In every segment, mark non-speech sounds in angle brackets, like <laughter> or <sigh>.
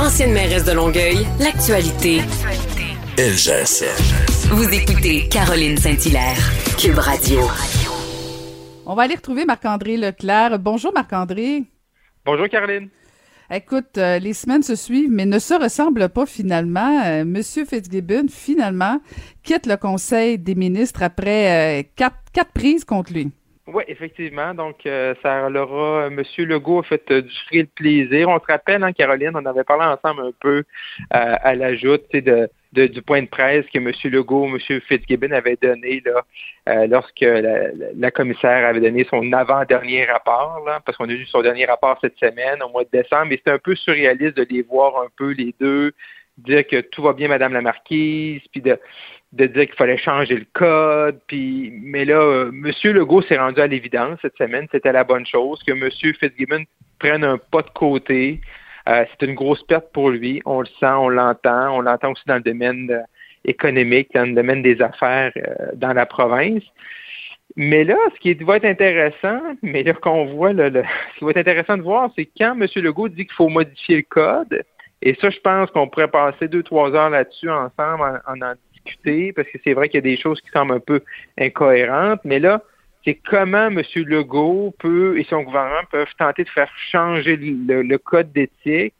Ancienne mairesse de Longueuil, l'actualité. Ça. Vous écoutez Caroline Saint-Hilaire, Cube Radio. On va aller retrouver Marc-André Leclerc. Bonjour Marc-André. Bonjour Caroline. Écoute, euh, les semaines se suivent, mais ne se ressemblent pas finalement. Euh, Monsieur Fitzgibbon, finalement, quitte le Conseil des ministres après euh, quatre, quatre prises contre lui. Oui, effectivement. Donc, euh, ça l'aura. Monsieur Legault a fait euh, du de plaisir. On se rappelle, hein, Caroline, on avait parlé ensemble un peu euh, à l'ajout de, de, du point de presse que Monsieur Legault, Monsieur Fitzgibbon avait donné là, lorsque la, la, commissaire avait donné son avant-dernier rapport, là, parce qu'on a eu son dernier rapport cette semaine, au mois de décembre. Et c'était un peu surréaliste de les voir un peu les deux dire que tout va bien, Madame la Marquise, puis de, de dire qu'il fallait changer le code. Puis, mais là, euh, M. Legault s'est rendu à l'évidence cette semaine, c'était la bonne chose, que M. Fitzgibbon prenne un pas de côté. Euh, c'est une grosse perte pour lui. On le sent, on l'entend. On l'entend aussi dans le domaine euh, économique, dans le domaine des affaires dans la province. Mais là, ce qui va être intéressant, mais là qu'on voit, le, <laughs> ce qui va être intéressant de voir, c'est quand M. Legault dit qu'il faut modifier le code, et ça, je pense qu'on pourrait passer deux, trois heures là-dessus ensemble en en, parce que c'est vrai qu'il y a des choses qui semblent un peu incohérentes, mais là, c'est comment M. Legault peut et son gouvernement peuvent tenter de faire changer le, code d'éthique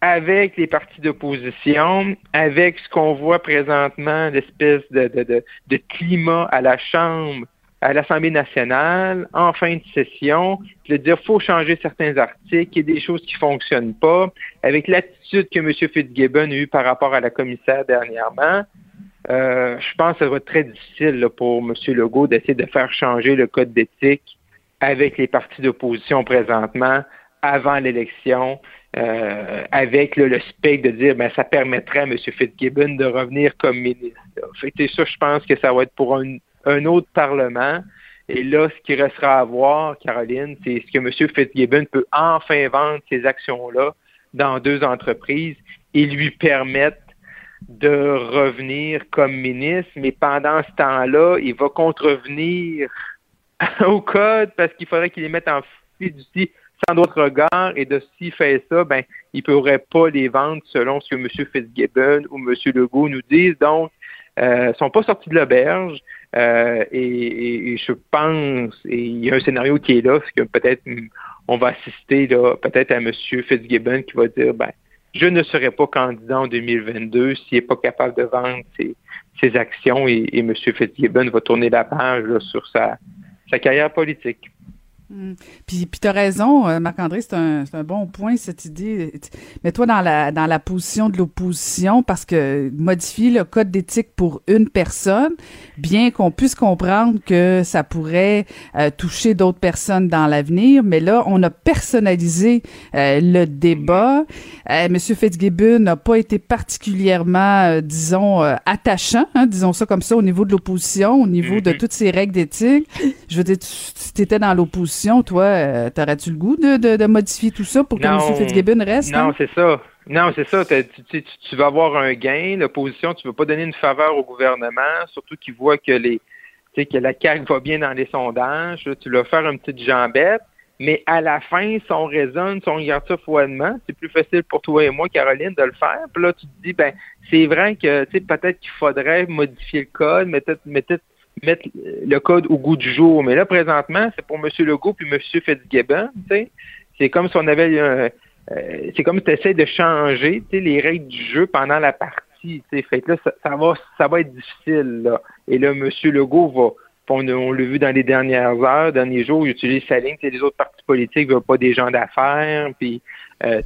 avec les partis d'opposition, avec ce qu'on voit présentement, l'espèce de, de, de, climat à la Chambre, à l'Assemblée nationale, en fin de session, de dire faut changer certains articles, il y a des choses qui fonctionnent pas, avec l'attitude que M. Fitzgibbon a eue par rapport à la commissaire dernièrement, euh, je pense que ça va être très difficile pour M. Legault d'essayer de faire changer le code d'éthique avec les partis d'opposition présentement, avant l'élection, euh, avec le spectre de dire ben ça permettrait à M. Fitzgibbon de revenir comme ministre. Fait ça, je pense que ça va être pour un, un autre Parlement. Et là, ce qui restera à voir, Caroline, c'est ce que M. Fitzgibbon peut enfin vendre ces actions-là dans deux entreprises et lui permettre de revenir comme ministre, mais pendant ce temps-là, il va contrevenir <laughs> au code parce qu'il faudrait qu'il les mette en fiducie sans d'autres regard et de s'il fait ça, ben, il ne pourrait pas les vendre selon ce que M. Fitzgibbon ou M. Legault nous disent. Donc, euh, sont pas sortis de l'auberge euh, et, et, je pense, et il y a un scénario qui est là, c'est que peut-être on va assister là, peut-être à M. Fitzgibbon qui va dire, ben, je ne serai pas candidat en 2022 s'il n'est pas capable de vendre ses, actions et, M. Fitzgibbon va tourner la page sur sa carrière politique. Hmm. Puis, puis tu as raison, euh, Marc-André, c'est un, un, bon point, cette idée. Mets-toi dans la, dans la position de l'opposition parce que modifier le code d'éthique pour une personne, bien qu'on puisse comprendre que ça pourrait euh, toucher d'autres personnes dans l'avenir, mais là, on a personnalisé euh, le débat. Monsieur Fitzgibbon n'a pas été particulièrement, disons, attachant, hein, disons ça comme ça, au niveau de l'opposition, au niveau de mm-hmm. toutes ces règles d'éthique. Je veux dire, tu étais dans l'opposition toi, euh, t'aurais-tu le goût de, modifier tout ça pour que M. Fitzgibbon reste? Non, hein? c'est ça. Non, c'est ça. Tu, vas avoir un gain. L'opposition, tu ne veux pas donner une faveur au gouvernement, surtout qu'il voit que les que la CAQ va bien dans les sondages. tu vas faire une petite jambette. Mais à la fin, si on raisonne, si on regarde ça froidement, c'est plus facile pour toi et moi, Caroline, de le faire. Puis là, tu te dis, ben, c'est vrai que peut-être qu'il faudrait modifier le code, mais peut-être mettre le code au goût du jour. Mais là, présentement, c'est pour M. Legault puis M. Fitzgibbon. C'est comme si on avait euh, c'est comme si tu essaies de changer les règles du jeu pendant la partie. Fait là, ça, va ça va être difficile. Là. Et là, M. Legault va. On, l'a vu dans les dernières heures, derniers jours, il utilise sa ligne. Les autres partis politiques ne veulent pas des gens d'affaires. Puis, euh,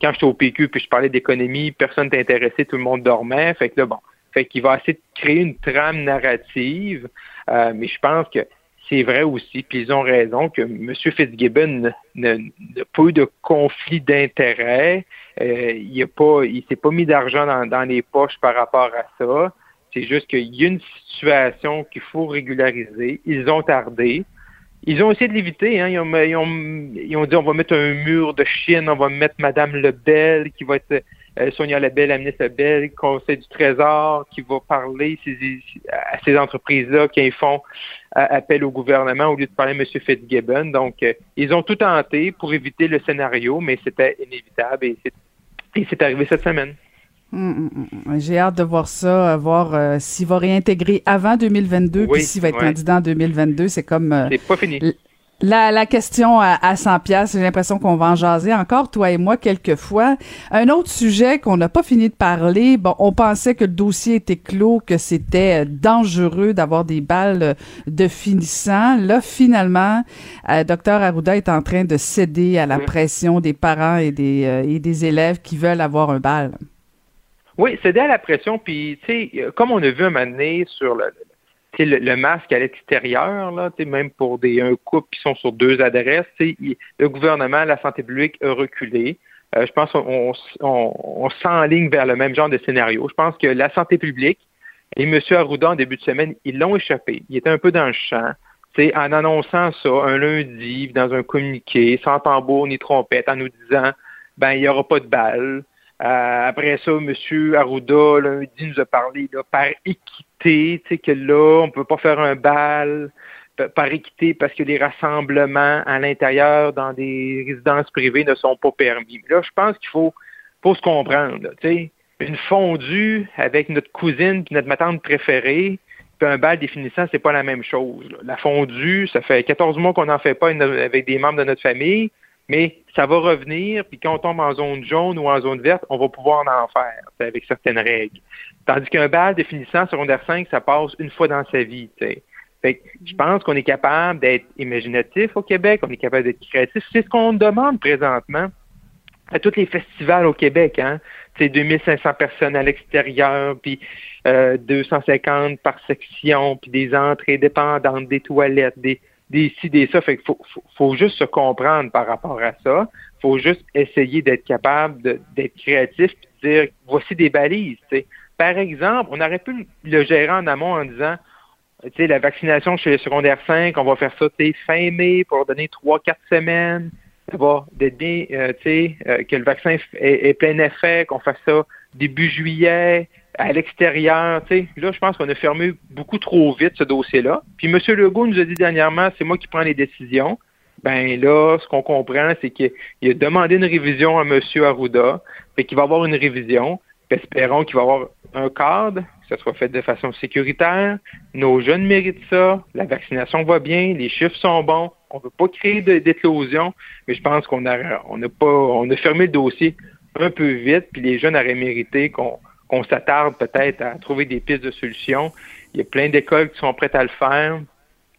quand j'étais au PQ puis je parlais d'économie, personne t'intéressait, tout le monde dormait. Fait que là, bon, fait qu'il va essayer de créer une trame narrative, euh, mais je pense que c'est vrai aussi, puis ils ont raison, que M. Fitzgibbon n'a pas eu de conflit d'intérêt. Euh, il ne pas, il s'est pas mis d'argent dans, les poches par rapport à ça. C'est juste qu'il y a une situation qu'il faut régulariser. Ils ont tardé. Ils ont essayé de l'éviter. Hein. Ils, ont, ils, ont, ils, ont, dit on va mettre un mur de Chine, on va mettre Mme Lebel qui va être Sonia Lebel, la ministre Lebel, Conseil du Trésor, qui va parler à ces entreprises-là qui font euh, appel au gouvernement au lieu de parler à M. Fitzgibbon. Donc, euh, ils ont tout tenté pour éviter le scénario, mais c'était inévitable et c'est arrivé cette semaine. Hum, hum, hum, J'ai hâte de voir ça, voir s'il va réintégrer avant 2022, puis s'il va être candidat en 2022. C'est comme. c'est pas fini. La, la question à, à 100 pièces, j'ai l'impression qu'on va en jaser encore toi et moi quelquefois. Un autre sujet qu'on n'a pas fini de parler, bon, on pensait que le dossier était clos, que c'était dangereux d'avoir des balles de finissant. Là, finalement, euh, docteur Arruda est en train de céder à la pression des parents et des, euh, et des élèves qui veulent avoir un bal. Oui, céder à la pression, puis tu sais, comme on a vu un moment donné sur le, le, masque à l'extérieur, là, même pour des un couple qui sont sur deux adresses, le gouvernement, la santé publique a reculé. Euh, je pense qu'on on, s'enligne vers le même genre de scénario. Je pense que la santé publique et M. Arruda, en début de semaine, ils l'ont échappé. Il était un peu dans le champ. en annonçant ça un lundi dans un communiqué, sans tambour ni trompette, en nous disant ben il n'y aura pas de balles. Euh, après ça, M. Arruda, lundi, nous a parlé là, par équité tu sais, que là, on ne peut pas faire un bal par équité parce que les rassemblements à l'intérieur dans des résidences privées ne sont pas permis. Là, je pense qu'il faut, faut se comprendre. Sais, une fondue avec notre cousine et notre matante préférée, puis un bal définissant, c'est pas la même chose. La fondue, ça fait 14 mois qu'on n'en fait pas avec des membres de notre famille, mais ça va revenir, puis quand on tombe en zone jaune ou en zone verte, on va pouvoir en faire avec certaines règles. Tandis qu'un bal définissant secondaire 5, ça passe une fois dans sa vie. Fait je pense qu'on est capable d'être imaginatif au Québec, on est capable d'être créatif. C'est ce qu'on demande présentement à tous les festivals au Québec. Hein? C'est 2500 personnes à l'extérieur, puis euh, 250 par section, puis des entrées dépendantes, des toilettes, des, des ci, des ça. Fait qu'il faut, juste se comprendre par rapport à ça. Faut juste essayer d'être capable d'être créatif et de dire voici des balises. Par exemple, on aurait pu le gérer en amont en disant la vaccination chez les secondaires 5, on va faire ça fin mai pour donner 3-4 semaines. Ça va d'être bien, euh, euh, que le vaccin ait plein effet, qu'on fasse ça début juillet, à l'extérieur. Là, je pense qu'on a fermé beaucoup trop vite ce dossier-là. Puis M. Legault nous a dit dernièrement, c'est moi qui prends les décisions. Ben là, ce qu'on comprend, c'est qu'il a demandé une révision à M. Arruda, et qu'il va avoir une révision. espérons qu'il va avoir un cadre, que ça soit fait de façon sécuritaire. Nos jeunes méritent ça. La vaccination va bien, les chiffres sont bons. On ne veut pas créer d'éclosion, mais je pense qu'on a, on a pas, on a fermé le dossier un peu vite, puis les jeunes auraient mérité qu'on on s'attarde peut-être à trouver des pistes de solutions. Il y a plein d'écoles qui sont prêtes à le faire,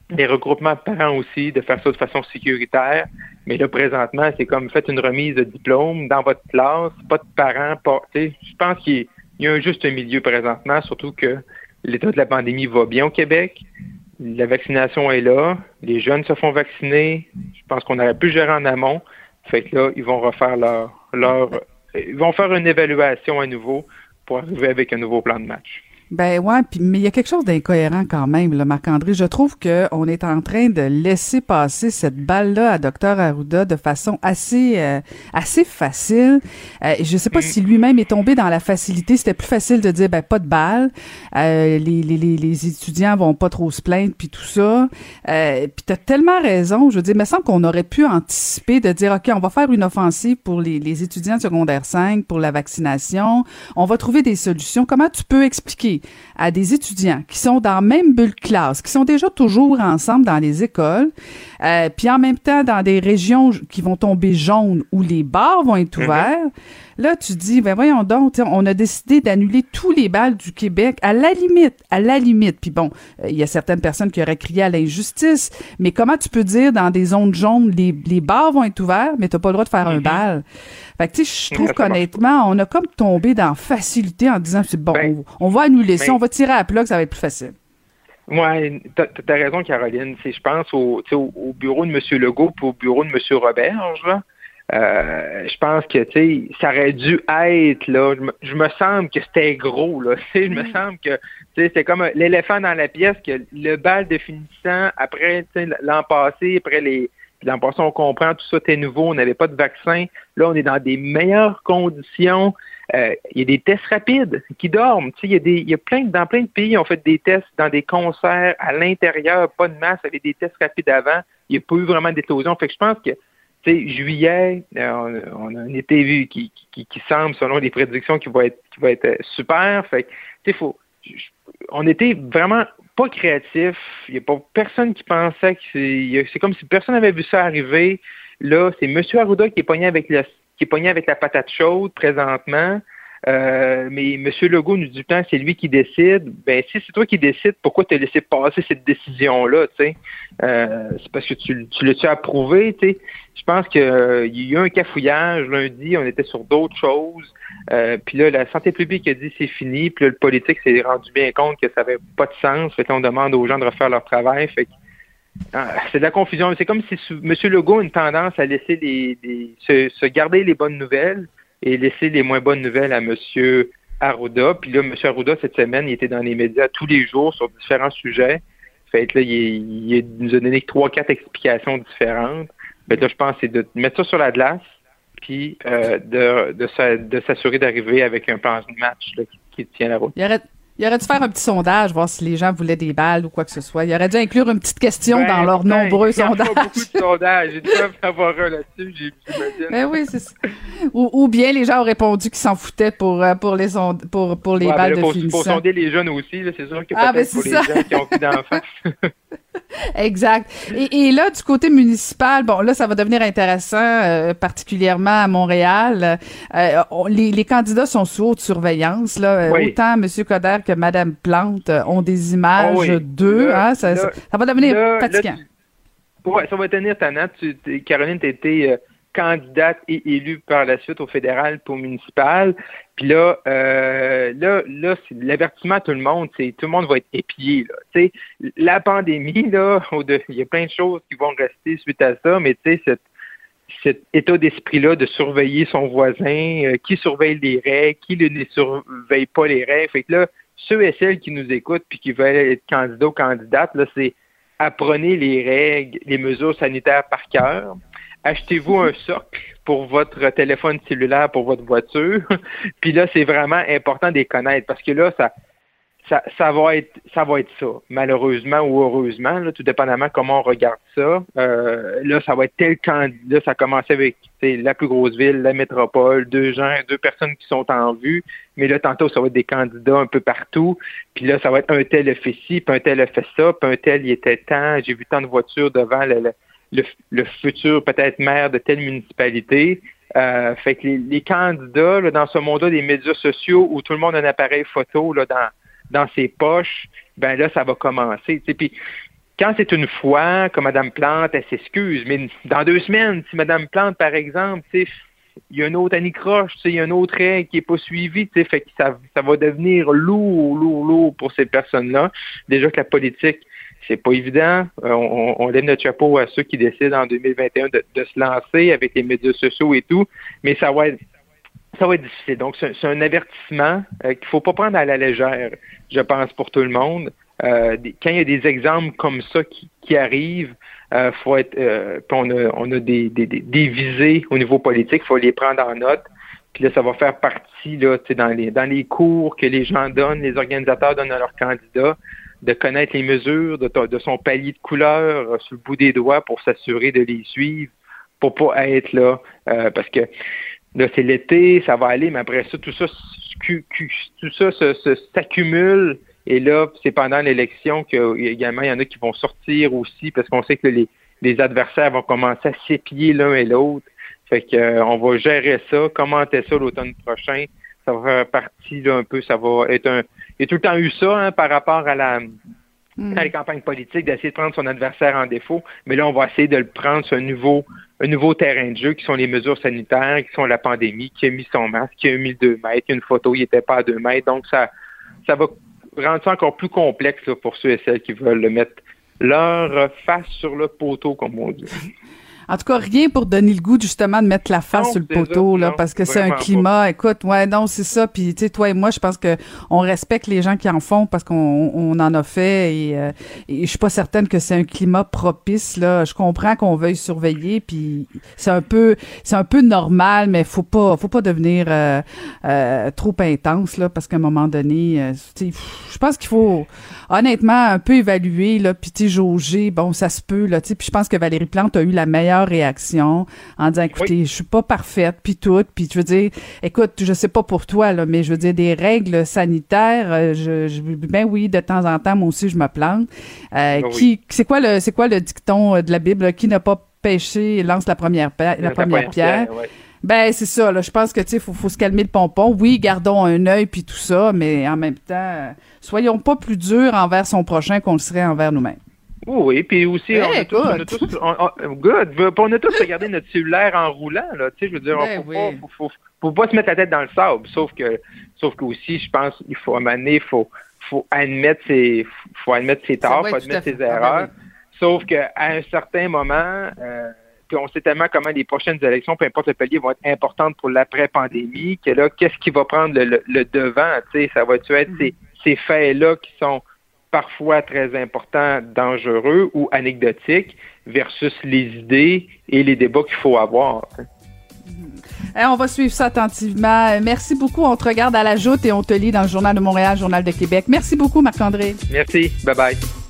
des regroupements de parents aussi, de faire ça de façon sécuritaire. Mais là, présentement, c'est comme faites une remise de diplôme dans votre classe, pas de parents, pas. Je pense qu'il y a un juste milieu présentement, surtout que l'état de la pandémie va bien au Québec. La vaccination est là. Les jeunes se font vacciner. Je pense qu'on aurait pu gérer en amont. Fait que là, ils vont refaire leur, leur ils vont faire une évaluation à nouveau pour arriver avec un nouveau plan de match. Ben ouais, puis mais il y a quelque chose d'incohérent quand même, là, Marc-André. Je trouve que on est en train de laisser passer cette balle-là à Dr Arruda de façon assez euh, assez facile. Euh, je sais pas mm. si lui-même est tombé dans la facilité. C'était plus facile de dire ben pas de balle. Euh, les, les, les, étudiants vont pas trop se plaindre puis tout ça. Euh, puis t'as tellement raison. Je veux dire, il me semble qu'on aurait pu anticiper de dire ok, on va faire une offensive pour les, les étudiants de secondaire 5 pour la vaccination. On va trouver des solutions. Comment tu peux expliquer à des étudiants qui sont dans la même bulle classe, qui sont déjà toujours ensemble dans les écoles, euh, puis en même temps dans des régions qui vont tomber jaunes où les bars vont être mhm. ouverts. Là, tu dis, ben voyons donc, on a décidé d'annuler tous les balles du Québec à la limite, à la limite. Puis bon, euh, il y a certaines personnes qui auraient crié à l'injustice, mais comment tu peux dire dans des zones jaunes, les, les bars vont être ouverts, mais t'as pas le droit de faire un mhm. bal? Fait que tu sais, je trouve qu'honnêtement, on a comme tombé dans facilité en disant, c'est bon, ben, on, va annuler ça, on va tirer à plat, ça va être plus facile. Oui, tu as, raison, Caroline. Je pense au, au, bureau de M. Legault et au bureau de M. Roberge, là. Euh, je pense que tu sais, ça aurait dû être là. Je me, sens que c'était gros là. <laughs> Je me semble que c'est comme l'éléphant dans la pièce que le bal de finissant après l'an passé, après les l'an passé on comprend tout ça était nouveau, on n'avait pas de vaccin. Là, on est dans des meilleures conditions. Euh, il y a des tests rapides qui dorment. Il y a des, il y a plein dans plein de pays, on fait des tests dans des concerts à l'intérieur, pas de masse, avec des tests rapides avant. Il n'y a pas eu vraiment d'éclosion. Fait que je pense que sais, juillet, on, on, a un été vu qui, qui, qui, semble, selon les prédictions, qui va être, qui va être super. Fait tu sais, faut, on était vraiment pas créatif. Il n'y a pas personne qui pensait que c'est. C'est comme si personne n'avait vu ça arriver. Là, c'est M. Arruda qui est pogné avec la, qui est pogné avec la patate chaude présentement. Euh, mais M. Legault nous dit temps c'est lui qui décide. Ben si c'est toi qui décides, pourquoi t'as laissé passer cette décision-là, tu sais? Euh, c'est parce que tu, tu l'as-tu approuvé, tu? Je pense qu'il euh, y a eu un cafouillage lundi, on était sur d'autres choses. puis là, la santé publique a dit c'est fini, puis là, le politique s'est rendu bien compte que ça n'avait pas de sens. Fait qu'on demande aux gens de refaire leur travail. Fait ah, c'est de la confusion. C'est comme si M. Legault a une tendance à laisser les, se, garder les bonnes nouvelles et laisser les moins bonnes nouvelles à M. Arruda. Puis là, M. Arruda, cette semaine, il était dans les médias tous les jours sur différents sujets. Fait là, il, nous a donné trois, quatre explications différentes. Ben là, je pense c'est de mettre ça sur la glace, puis euh, de, s'assurer d'arriver avec un plan de match qui, tient la route. Il aurait dû faire un petit sondage, voir si les gens voulaient des balles ou quoi que ce soit. Il aurait dû inclure une petite question ben, dans leurs ben, nombreux sondages. Il pas beaucoup de sondages. J'ai dû avoir un là-dessus, j'imagine. Ben oui, c'est ça. Ou, bien les gens ont répondu qu'ils s'en foutaient pour, euh, pour les, pour, pour les balles de faut, Il faut sonder les jeunes aussi, c'est sûr que ah, peut-être pour ça. les gens qui ont plus d'enfants. <laughs> exact. Et, et, là, du côté municipal, bon, là, ça va devenir intéressant, euh, particulièrement à Montréal. Euh, les, les, candidats sont sous haute surveillance. Là. Autant M. Coder que Mme Plante ont des images oh d'eux. Hein, ça, ça, va devenir fatigant. Oui, ça va tenir ta note. Caroline, tu euh, candidate et élue par la suite au fédéral pour municipal. Puis là, euh, là, là, c'est l'avertissement à tout le monde, c'est tout le monde va être épié. Là. la pandémie, là, <laughs> il y a plein de choses qui vont rester suite à ça, mais tu sais, cet état d'esprit-là de surveiller son voisin, euh, qui surveille les règles, qui ne surveille pas les règles. Fait que là, ceux et celles qui nous écoutent puis qui veulent être candidats ou candidates, là, c'est apprenez les règles, les mesures sanitaires par cœur. Achetez-vous un socle pour votre téléphone cellulaire, pour votre voiture? <laughs> puis là, c'est vraiment important de les connaître parce que là, ça, ça, ça, va être ça va être ça, malheureusement ou heureusement, là, tout dépendamment comment on regarde ça. Euh, là, ça va être tel candidat, ça a commencé avec la plus grosse ville, la métropole, deux gens, deux personnes qui sont en vue, mais là, tantôt, ça va être des candidats un peu partout, puis là, ça va être un tel a fait ci, puis un tel a fait ça, puis un tel il était temps, j'ai vu tant de voitures devant le, le futur peut-être maire de telle municipalité. Euh, fait que les, les candidats, là, dans ce monde-là des médias sociaux où tout le monde a un appareil photo là, dans dans ses poches, ben là, ça va commencer. Puis quand c'est une fois que Mme Plante, elle s'excuse, mais dans deux semaines, si Mme Plante, par exemple, il y a une autre anicroche, il y a un autre règle qui n'est pas suivi, fait que ça, ça va devenir lourd, lourd, lourd pour ces personnes-là. Déjà que la politique, c'est pas évident. Euh, on, on, lève notre chapeau à ceux qui décident en 2021 de, de, se lancer avec les médias sociaux et tout, mais ça va être ça va être difficile. Donc, c'est un avertissement euh, qu'il faut pas prendre à la légère, je pense, pour tout le monde. Euh, quand il y a des exemples comme ça qui, arrivent, euh, faut être, on a, on a des, des, visées au niveau politique, il faut les prendre en note. Puis là, ça va faire partie là, dans les dans les cours que les gens donnent, les organisateurs donnent à leurs candidats, de connaître les mesures de, de son palier de couleur sur le bout des doigts pour s'assurer de les suivre, pour pas être là, parce que Là, c'est l'été, ça va aller, mais après ça, tout ça, tout ça s'accumule. Et là, c'est pendant l'élection qu'également, il y en a qui vont sortir aussi parce qu'on sait que les, les adversaires vont commencer à s'épier l'un et l'autre. Fait que euh, on va gérer ça, commenter ça l'automne prochain. Ça va faire partie là, un peu, ça va être un. Il a tout le temps eu ça hein, par rapport à la mm. à la campagne politique, d'essayer de prendre son adversaire en défaut. Mais là, on va essayer de le prendre sur un nouveau un nouveau terrain de jeu qui sont les mesures sanitaires, qui sont la pandémie, qui a mis son masque, qui a mis deux mètres, une photo, il n'était pas à deux mètres. Donc, ça, ça va rendre ça encore plus complexe pour ceux et celles qui veulent le mettre leur face sur le poteau, comme on dit. <laughs> En tout cas, rien pour donner le goût justement de mettre la face sur le poteau là, parce que c'est un climat. Écoute, ouais, non, c'est ça. Puis tu sais, toi et moi, je pense que on respecte les gens qui en font parce qu'on on en a fait et, euh, et je suis pas certaine que c'est un climat propice là. Je comprends qu'on veuille surveiller, puis c'est un peu, c'est un peu normal, mais faut pas, faut pas devenir euh, euh, trop intense là, parce qu'à un moment donné, euh, je pense qu'il faut honnêtement un peu évaluer là, puis tu jauger. Bon, ça se peut là, tu sais. Puis je pense que Valérie Plante a eu la meilleure meilleure réaction en disant, écoutez, je suis pas parfaite, puis tout, puis je veux dire, écoute, je sais pas pour toi, là, mais je veux dire, des règles sanitaires, euh, je, je ben oui, de temps en temps, moi aussi, je me plante. Euh, ben qui, c'est quoi le, c'est quoi le dicton de la Bible, qui n'a pas péché lance la première, la, première, pierre. Ben c'est ça. Là, je pense que tu sais, faut, faut se calmer le pompon. Oui, gardons un œil puis tout ça, mais en même temps, soyons pas plus durs envers son prochain qu'on le serait envers nous-mêmes. Oui, puis aussi, on, a tous, on, a tous, good. on a tous regardé notre cellulaire en roulant, là. Tu sais, je veux dire, ben faut, faut, faut, pas se mettre la tête dans le sable. Sauf que, sauf que aussi, je pense, il faut amener, faut, faut admettre ses, faut admettre ses torts, faut admettre ses erreurs. Sauf qu'à un certain moment, euh, puis on sait tellement comment les prochaines élections, peu importe le palier, vont être importantes pour l'après-pandémie, que là, qu'est-ce qui va prendre le, devant? Tu ça va-tu être mm. ces, ces faits-là qui sont parfois très importants, dangereux ou anecdotiques, versus les idées et les débats qu'il faut avoir. Mm. on va suivre ça attentivement. Merci beaucoup. On te regarde à la joute et on te lit dans le Journal de Montréal, Journal de Québec. Merci beaucoup, Marc-André. Merci. Bye bye.